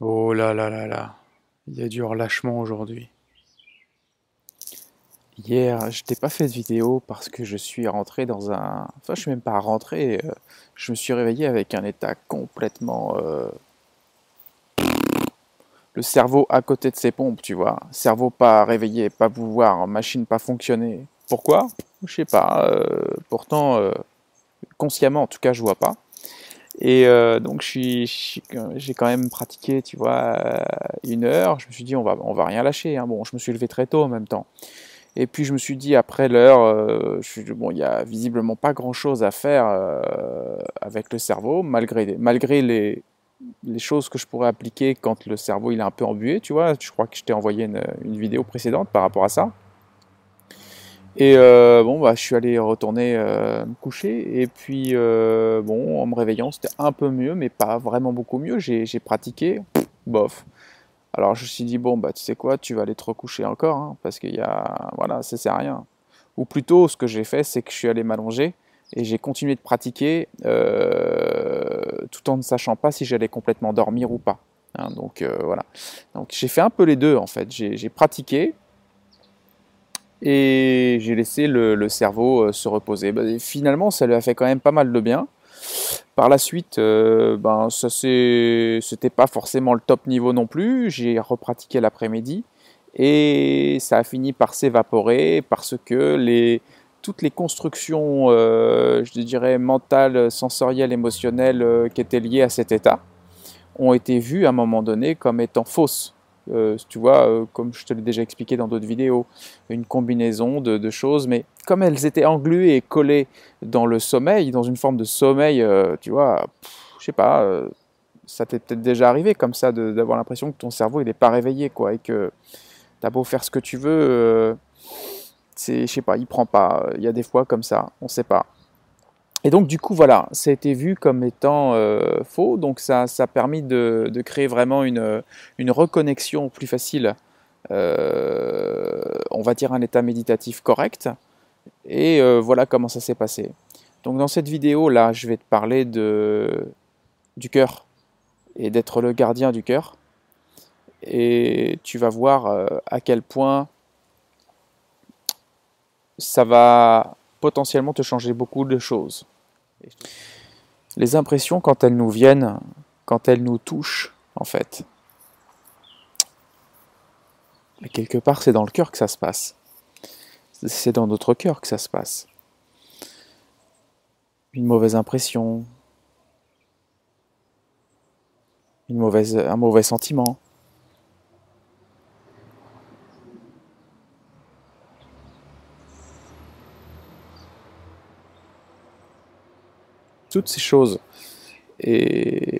Oh là là là là, il y a du relâchement aujourd'hui. Hier, je t'ai pas fait de vidéo parce que je suis rentré dans un... Enfin, je suis même pas rentré, euh, je me suis réveillé avec un état complètement... euh, Le cerveau à côté de ses pompes, tu vois. Cerveau pas réveillé, pas pouvoir, machine pas fonctionner. Pourquoi? Je sais pas. euh, Pourtant, consciemment en tout cas, je vois pas. Et euh, donc j'ai quand même pratiqué, tu vois, euh, une heure. Je me suis dit on va on va rien lâcher. hein. Bon, je me suis levé très tôt en même temps. Et puis je me suis dit après l'heure, euh, bon, il y a visiblement pas grand-chose à faire euh, avec le cerveau, malgré malgré les les choses que je pourrais appliquer quand le cerveau il est un peu embué, tu vois. Je crois que je t'ai envoyé une vidéo précédente par rapport à ça. Et euh, bon, bah, je suis allé retourner euh, me coucher. Et puis, euh, bon, en me réveillant, c'était un peu mieux, mais pas vraiment beaucoup mieux. J'ai pratiqué, bof. Alors, je me suis dit, bon, bah, tu sais quoi, tu vas aller te recoucher encore, hein, parce qu'il y a, voilà, ça sert à rien. Ou plutôt, ce que j'ai fait, c'est que je suis allé m'allonger et j'ai continué de pratiquer, tout en ne sachant pas si j'allais complètement dormir ou pas. hein. donc, voilà. Donc, j'ai fait un peu les deux, en fait. J'ai pratiqué, et j'ai laissé le, cerveau euh, se reposer. Bah, finalement, ça lui a fait quand même pas mal de bien. Par la suite, euh, ben, ça c'était pas forcément le top niveau non plus. J'ai repratiqué l'après-midi et ça a fini par s'évaporer parce que les, toutes les constructions, euh, je dirais, mentales, sensorielles, émotionnelles qui étaient liées à cet état ont été vues à un moment donné comme étant fausses. Euh, tu vois, euh, comme je te l'ai déjà expliqué dans d'autres vidéos, une combinaison de, choses, mais comme elles étaient engluées et collées dans le sommeil, dans une forme de sommeil, euh, tu vois, je sais pas, ça t'est peut-être déjà arrivé comme ça d'avoir l'impression que ton cerveau il n'est pas réveillé, quoi, et que t'as beau faire ce que tu veux, c'est, je sais pas, il prend pas. Il y a des fois comme ça, on sait pas. Et donc du coup voilà, ça a été vu comme étant euh, faux, donc ça, ça a permis de, créer vraiment une, une reconnexion plus facile, euh, on va dire un état méditatif correct, et euh, voilà comment ça s'est passé. Donc dans cette vidéo là, je vais te parler de, du cœur et d'être le gardien du cœur, et tu vas voir à quel point ça va potentiellement te changer beaucoup de choses. Les impressions, quand elles nous viennent, quand elles nous touchent, en fait, mais quelque part, c'est dans le cœur que ça se passe. C'est dans notre cœur que ça se passe. Une mauvaise impression, un mauvais sentiment. Toutes ces choses. Et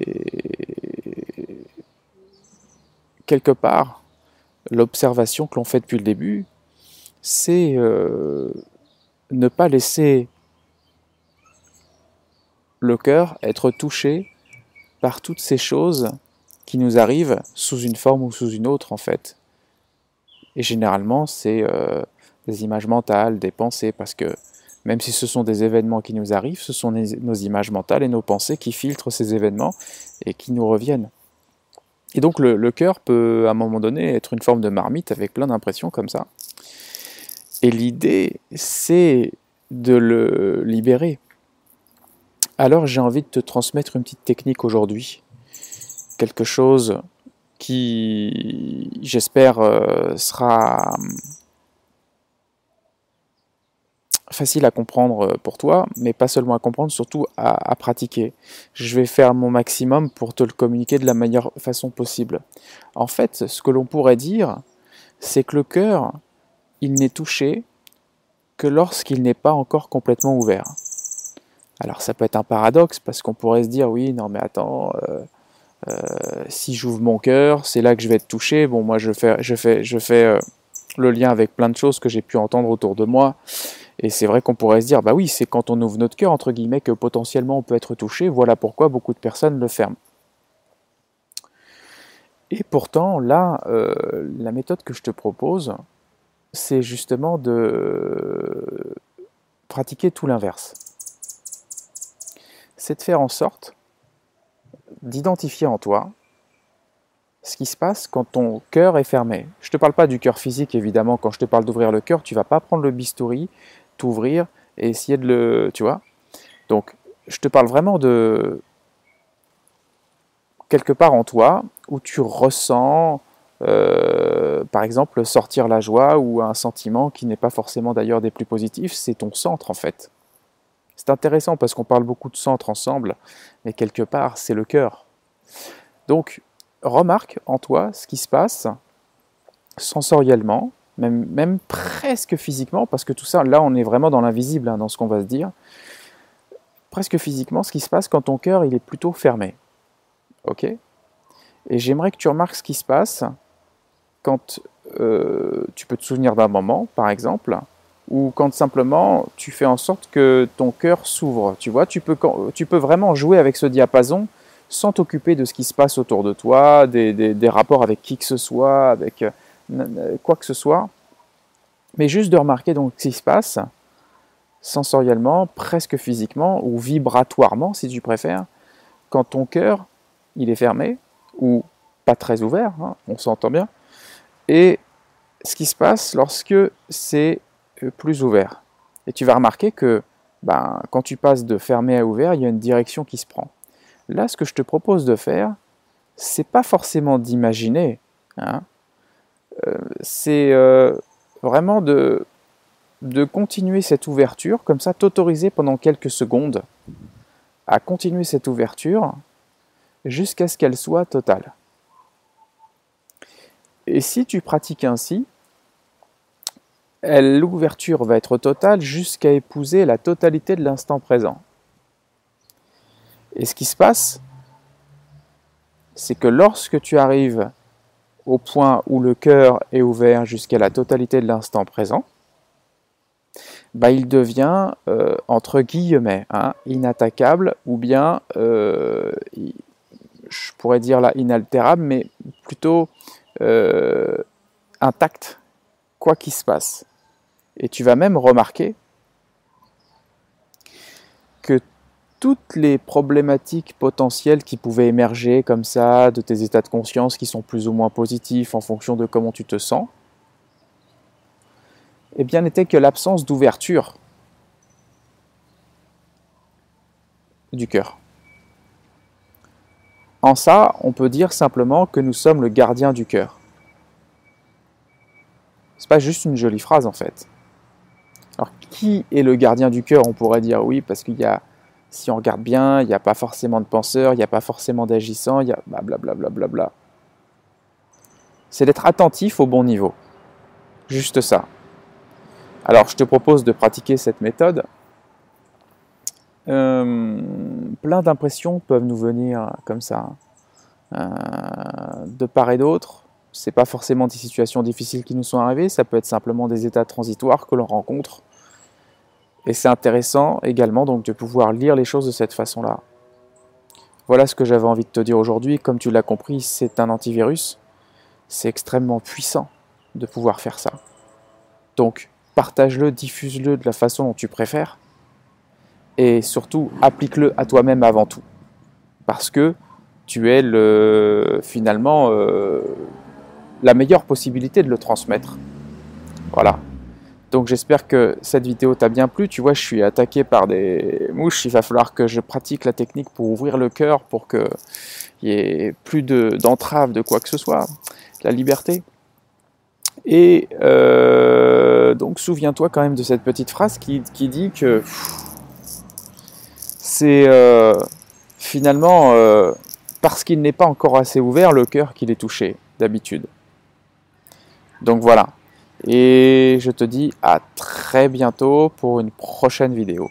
quelque part, l'observation que l'on fait depuis le début, c'est euh, ne pas laisser le cœur être touché par toutes ces choses qui nous arrivent sous une forme ou sous une autre en fait. Et généralement, c'est euh, des images mentales, des pensées, parce que même si ce sont des événements qui nous arrivent, ce sont nos images mentales et nos pensées qui filtrent ces événements et qui nous reviennent. Et donc le, cœur peut à un moment donné être une forme de marmite avec plein d'impressions comme ça. Et l'idée, c'est de le libérer. Alors j'ai envie de te transmettre une petite technique aujourd'hui. Quelque chose qui, j'espère, euh, sera facile à comprendre euh, pour toi, mais pas seulement à comprendre, surtout à, pratiquer. Je vais faire mon maximum pour te le communiquer de la meilleure façon possible. En fait, ce que l'on pourrait dire, c'est que le cœur, il n'est touché que lorsqu'il n'est pas encore complètement ouvert. Alors ça peut être un paradoxe parce qu'on pourrait se dire oui, non mais attends, euh, euh, si j'ouvre mon cœur, c'est là que je vais être touché. Bon, moi je fais, je fais, je fais le lien avec plein de choses que j'ai pu entendre autour de moi. Et c'est vrai qu'on pourrait se dire, bah oui, c'est quand on ouvre notre cœur, entre guillemets, que potentiellement on peut être touché. Voilà pourquoi beaucoup de personnes le ferment. Et pourtant, là, euh, la méthode que je te propose, c'est justement de pratiquer tout l'inverse. C'est de faire en sorte d'identifier en toi ce qui se passe quand ton cœur est fermé. Je ne te parle pas du cœur physique, évidemment. Quand je te parle d'ouvrir le cœur, tu vas pas prendre le bistouri, t'ouvrir et essayer de le... Tu vois Donc, je te parle vraiment de quelque part en toi où tu ressens, euh, par exemple, sortir la joie ou un sentiment qui n'est pas forcément d'ailleurs des plus positifs, c'est ton centre en fait. C'est intéressant parce qu'on parle beaucoup de centre ensemble, mais quelque part, c'est le cœur. Donc, remarque en toi ce qui se passe sensoriellement, même, presque physiquement, parce que tout ça, là, on est vraiment dans l'invisible, hein, dans ce qu'on va se dire. Presque physiquement, ce qui se passe quand ton cœur il est plutôt fermé. Ok? Et j'aimerais que tu remarques ce qui se passe quand euh, tu peux te souvenir d'un moment, par exemple, ou quand simplement tu fais en sorte que ton cœur s'ouvre. Tu vois, tu peux, vraiment jouer avec ce diapason sans t'occuper de ce qui se passe autour de toi, des, rapports avec qui que ce soit, avec quoi que ce soit, mais juste de remarquer donc ce qui se passe sensoriellement, presque physiquement ou vibratoirement si tu préfères, quand ton cœur il est fermé ou pas très ouvert, hein, on s'entend bien, et ce qui se passe lorsque c'est euh, plus ouvert. Et tu vas remarquer que ben, quand tu passes de fermé à ouvert, il y a une direction qui se prend. Là, ce que je te propose de faire, c'est pas forcément d'imaginer, hein. C'est euh, vraiment de, de continuer cette ouverture, comme ça, t'autoriser pendant quelques secondes à continuer cette ouverture jusqu'à ce qu'elle soit totale. Et si tu pratiques ainsi, l'ouverture va être totale jusqu'à épouser la totalité de l'instant présent. Et ce qui se passe, c'est que lorsque tu arrives au point où le cœur est ouvert jusqu'à la totalité de l'instant présent, bah, il devient, euh, entre guillemets, hein, inattaquable, ou bien, euh, je pourrais dire là inaltérable, mais plutôt euh, intact, quoi qu'il se passe. Et tu vas même remarquer que toutes les problématiques potentielles qui pouvaient émerger comme ça, de tes états de conscience qui sont plus ou moins positifs en fonction de comment tu te sens, eh bien n'était que l'absence d'ouverture du cœur. En ça, on peut dire simplement que nous sommes le gardien du cœur. C'est pas juste une jolie phrase en fait. Alors qui est le gardien du cœur? On pourrait dire oui parce qu'il y a si on regarde bien, il n'y a pas forcément de penseurs, il n'y a pas forcément d'agissants, il y a blablabla. Bla bla bla C'est d'être attentif au bon niveau. Juste ça. Alors je te propose de pratiquer cette méthode. Euh, plein d'impressions peuvent nous venir comme ça, euh, de part et d'autre. C'est pas forcément des situations difficiles qui nous sont arrivées, ça peut être simplement des états transitoires que l'on rencontre et c'est intéressant également donc de pouvoir lire les choses de cette façon-là. Voilà ce que j'avais envie de te dire aujourd'hui. Comme tu l'as compris, c'est un antivirus. C'est extrêmement puissant de pouvoir faire ça. Donc, partage-le, diffuse-le de la façon dont tu préfères. Et surtout, applique-le à toi-même avant tout. Parce que tu es le, finalement euh, la meilleure possibilité de le transmettre. Voilà. Donc j'espère que cette vidéo t'a bien plu. Tu vois, je suis attaqué par des mouches. Il va falloir que je pratique la technique pour ouvrir le cœur, pour qu'il y ait plus d'entrave de, quoi que ce soit. La liberté. Et euh, donc souviens-toi quand même de cette petite phrase qui, dit que c'est euh, finalement euh, parce qu'il n'est pas encore assez ouvert le cœur qu'il est touché d'habitude. Donc voilà. Et je te dis à très bientôt pour une prochaine vidéo.